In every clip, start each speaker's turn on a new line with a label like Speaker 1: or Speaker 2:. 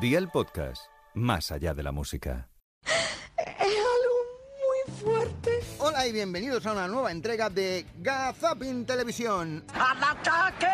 Speaker 1: Día el podcast, más allá de la música.
Speaker 2: Fuerte.
Speaker 3: Hola y bienvenidos a una nueva entrega de Gazapin Televisión.
Speaker 2: ¡Al ataque!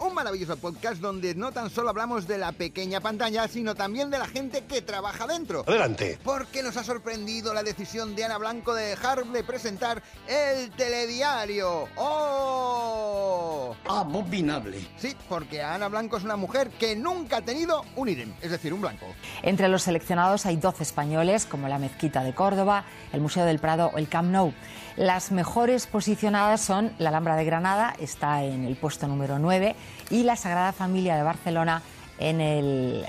Speaker 3: Un maravilloso podcast donde no tan solo hablamos de la pequeña pantalla, sino también de la gente que trabaja dentro.
Speaker 4: Adelante.
Speaker 3: Porque nos ha sorprendido la decisión de Ana Blanco de dejar de presentar el telediario. ¡Oh!
Speaker 2: Abominable.
Speaker 3: Sí, porque Ana Blanco es una mujer que nunca ha tenido un idem, es decir, un blanco.
Speaker 5: Entre los seleccionados hay 12 españoles, como la Mezquita de Córdoba, el Museo del Prado o el Camp Nou. Las mejores posicionadas son la Alhambra de Granada, está en el puesto número 9, y la Sagrada Familia de Barcelona en el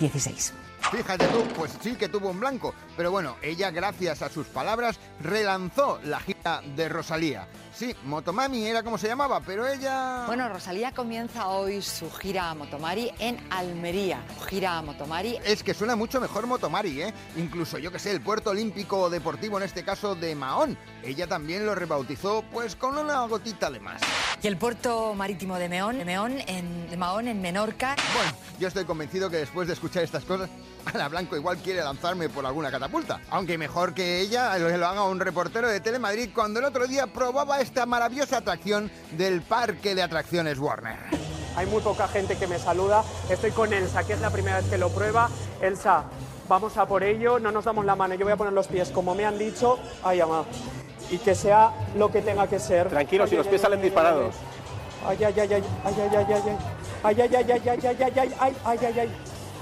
Speaker 5: ...16.
Speaker 3: Fíjate tú, pues sí que tuvo un blanco, pero bueno, ella gracias a sus palabras relanzó la gira de Rosalía. Sí, Motomami era como se llamaba, pero ella...
Speaker 6: Bueno, Rosalía comienza hoy su gira a Motomari en Almería. Gira a Motomari.
Speaker 3: Es que suena mucho mejor Motomari, ¿eh? Incluso, yo que sé, el puerto olímpico deportivo, en este caso de Mahón. Ella también lo rebautizó, pues con una gotita de más.
Speaker 6: Y el puerto marítimo de Meón, de Meón en, de Mahón, en Menorca.
Speaker 3: Bueno, yo estoy convencido que después de escuchar estas cosas, Ana Blanco igual quiere lanzarme por alguna catapulta. Aunque mejor que ella lo lo haga un reportero de Telemadrid cuando el otro día probaba esta maravillosa atracción del parque de atracciones Warner.
Speaker 7: Hay muy poca gente que me saluda. Estoy con Elsa, que es la primera vez que lo prueba. Elsa, vamos a por ello, no nos damos la mano. Yo voy a poner los pies como me han dicho. Ay, ama. Y que sea lo que tenga que ser.
Speaker 4: Tranquilo,
Speaker 7: Ay,
Speaker 4: si
Speaker 7: ay,
Speaker 4: los
Speaker 7: ay,
Speaker 4: pies
Speaker 7: ay,
Speaker 4: salen
Speaker 7: ay,
Speaker 4: disparados.
Speaker 7: Ay, ay, ay, ay, ay, ay, ay, ay, ay. Ay, ay, ay, ay, ay, ay, ay, ay, ay, ay, ay, ay. Ay, ay, ay, ay, ay, ay, ay. Ay,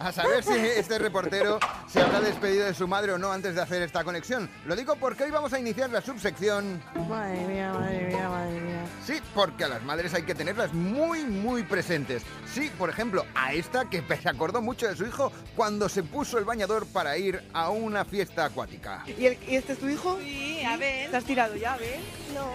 Speaker 3: A saber si este reportero se habrá despedido de su madre o no antes de hacer esta conexión. Lo digo porque hoy vamos a iniciar la subsección.
Speaker 6: Madre mía, madre mía, madre mía.
Speaker 3: Sí, porque a las madres hay que tenerlas muy, muy presentes. Sí, por ejemplo, a esta que se acordó mucho de su hijo cuando se puso el bañador para ir a una fiesta acuática.
Speaker 7: ¿Y, el- y este es tu hijo? Sí, a ver. ¿Te has tirado ya, a ver?
Speaker 8: No,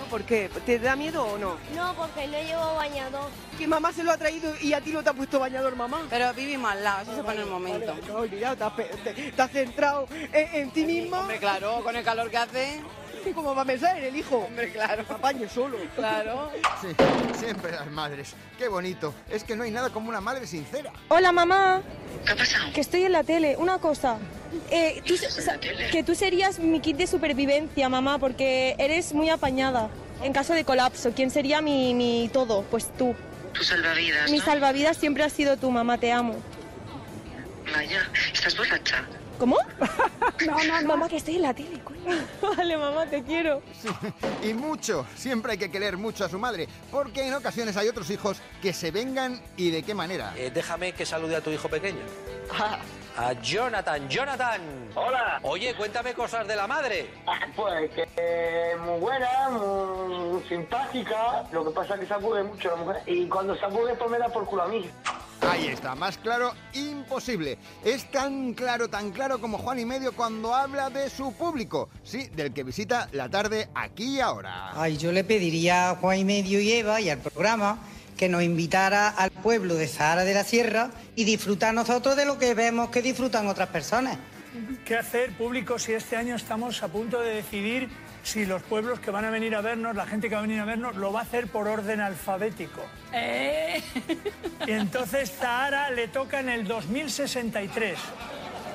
Speaker 7: No, ¿Por qué? ¿Te da miedo o no?
Speaker 8: no, porque no llevo bañador.
Speaker 7: Que mamá se lo ha traído y a ti no te ha puesto bañador, mamá.
Speaker 6: Pero vivimos al lado, eso se pone el momento.
Speaker 7: Vale, no, olvidado, te has, pe- te- te has centrado en, en ti misma.
Speaker 6: Hombre, claro, con el calor que hace.
Speaker 7: ¿Y cómo va a pensar en el hijo?
Speaker 6: Hombre, claro.
Speaker 7: Apañe solo.
Speaker 6: Claro.
Speaker 3: Sí, siempre las madres. Qué bonito. Es que no hay nada como una madre sincera.
Speaker 9: Hola, mamá. ¿Qué ha pasado? Que estoy en la tele. Una cosa. Eh, tú, sa- que tú serías mi kit de supervivencia, mamá, porque eres muy apañada. En caso de colapso, ¿quién sería mi, mi todo? Pues tú.
Speaker 10: Tu salvavidas,
Speaker 9: Mi
Speaker 10: ¿no?
Speaker 9: salvavidas siempre ha sido tú, mamá, te amo.
Speaker 10: Vaya, ¿estás borracha?
Speaker 9: ¿Cómo? No, no, Mamá, que estoy en la tele, coño. Vale, mamá, te quiero.
Speaker 3: Y mucho. Siempre hay que querer mucho a su madre. Porque en ocasiones hay otros hijos que se vengan y de qué manera.
Speaker 11: Eh, déjame que salude a tu hijo pequeño. A Jonathan, Jonathan.
Speaker 12: Hola.
Speaker 11: Oye, cuéntame cosas de la madre.
Speaker 12: Pues que muy buena, muy simpática. Lo que pasa es que se aburre mucho la mujer. Y cuando se aburre, pues me da por culo a mí.
Speaker 3: Ahí está, más claro, imposible. Es tan claro, tan claro como Juan y Medio cuando habla de su público. Sí, del que visita la tarde aquí y ahora.
Speaker 13: Ay, yo le pediría a Juan y Medio y Eva y al programa que nos invitara al pueblo de Sahara de la Sierra y disfrutar nosotros de lo que vemos que disfrutan otras personas.
Speaker 14: ¿Qué hacer público si este año estamos a punto de decidir si los pueblos que van a venir a vernos, la gente que va a venir a vernos, lo va a hacer por orden alfabético? Y entonces Zahara le toca en el 2063.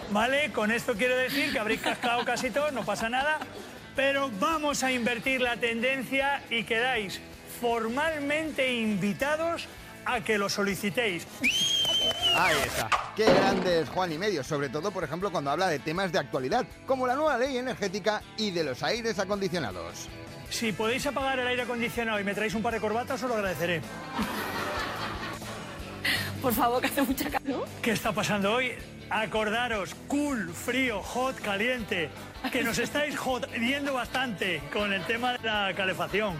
Speaker 14: ¿Vale? Con esto quiero decir que habréis cascado casi todo, no pasa nada. Pero vamos a invertir la tendencia y quedáis formalmente invitados a que lo solicitéis.
Speaker 3: Ahí está. Qué grande es Juan y Medio, sobre todo, por ejemplo, cuando habla de temas de actualidad, como la nueva ley energética y de los aires acondicionados.
Speaker 14: Si podéis apagar el aire acondicionado y me traéis un par de corbatas, os lo agradeceré.
Speaker 6: Por favor, que hace mucha calor.
Speaker 14: ¿Qué está pasando hoy? Acordaros, cool, frío, hot, caliente, que nos estáis jodiendo bastante con el tema de la calefacción.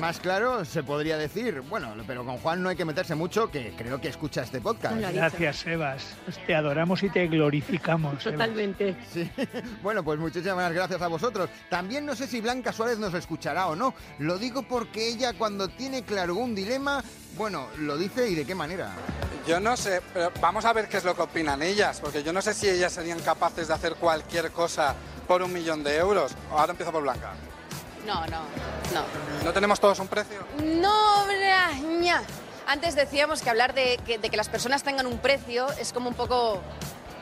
Speaker 3: Más claro se podría decir, bueno, pero con Juan no hay que meterse mucho, que creo que escucha este podcast.
Speaker 14: Gracias, Sebas. Te adoramos y te glorificamos.
Speaker 2: Totalmente.
Speaker 3: Sí. Bueno, pues muchísimas gracias a vosotros. También no sé si Blanca Suárez nos escuchará o no. Lo digo porque ella cuando tiene claro un dilema, bueno, lo dice y de qué manera.
Speaker 15: Yo no sé, pero vamos a ver qué es lo que opinan ellas, porque yo no sé si ellas serían capaces de hacer cualquier cosa por un millón de euros. Ahora empiezo por Blanca.
Speaker 16: No, no, no.
Speaker 15: ¿No tenemos todos un precio?
Speaker 16: No, ña. Antes decíamos que hablar de que, de que las personas tengan un precio es como un poco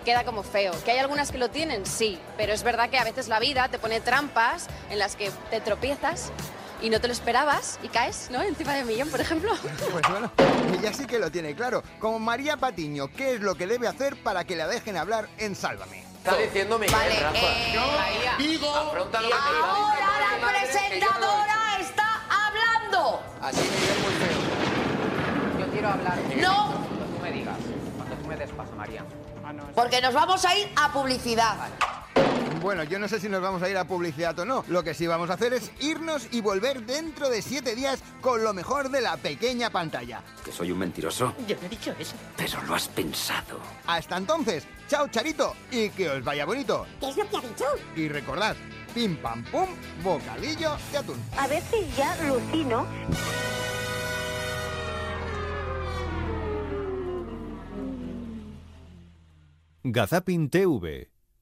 Speaker 16: queda como feo. ¿Que hay algunas que lo tienen? Sí, pero es verdad que a veces la vida te pone trampas en las que te tropiezas y no te lo esperabas y caes, ¿no? Encima de millón, por ejemplo.
Speaker 3: Pues bueno, ella sí que lo tiene claro. Como María Patiño, ¿qué es lo que debe hacer para que la dejen hablar en Sálvame?
Speaker 11: Está diciendo Miguel,
Speaker 16: Vale,
Speaker 11: Rafa.
Speaker 16: eh,
Speaker 11: María,
Speaker 2: digo-
Speaker 11: afronta lo que te está
Speaker 16: Ahora la
Speaker 11: yo no
Speaker 16: presentadora está hablando.
Speaker 11: Así Miguel muy feo.
Speaker 17: Yo quiero hablar.
Speaker 16: No.
Speaker 17: Cuando tú me digas. Cuando tú me des paso, María.
Speaker 16: Porque nos vamos a ir a publicidad.
Speaker 3: Bueno, yo no sé si nos vamos a ir a publicidad o no. Lo que sí vamos a hacer es irnos y volver dentro de siete días con lo mejor de la pequeña pantalla.
Speaker 18: ¿Que soy un mentiroso?
Speaker 2: Yo no he dicho eso.
Speaker 18: Pero lo has pensado.
Speaker 3: Hasta entonces, chao Charito y que os vaya bonito.
Speaker 8: ¿Qué es lo que ha dicho?
Speaker 3: Y recordad, pim pam pum, bocadillo de atún.
Speaker 8: A veces ya alucino.
Speaker 1: Gazapin TV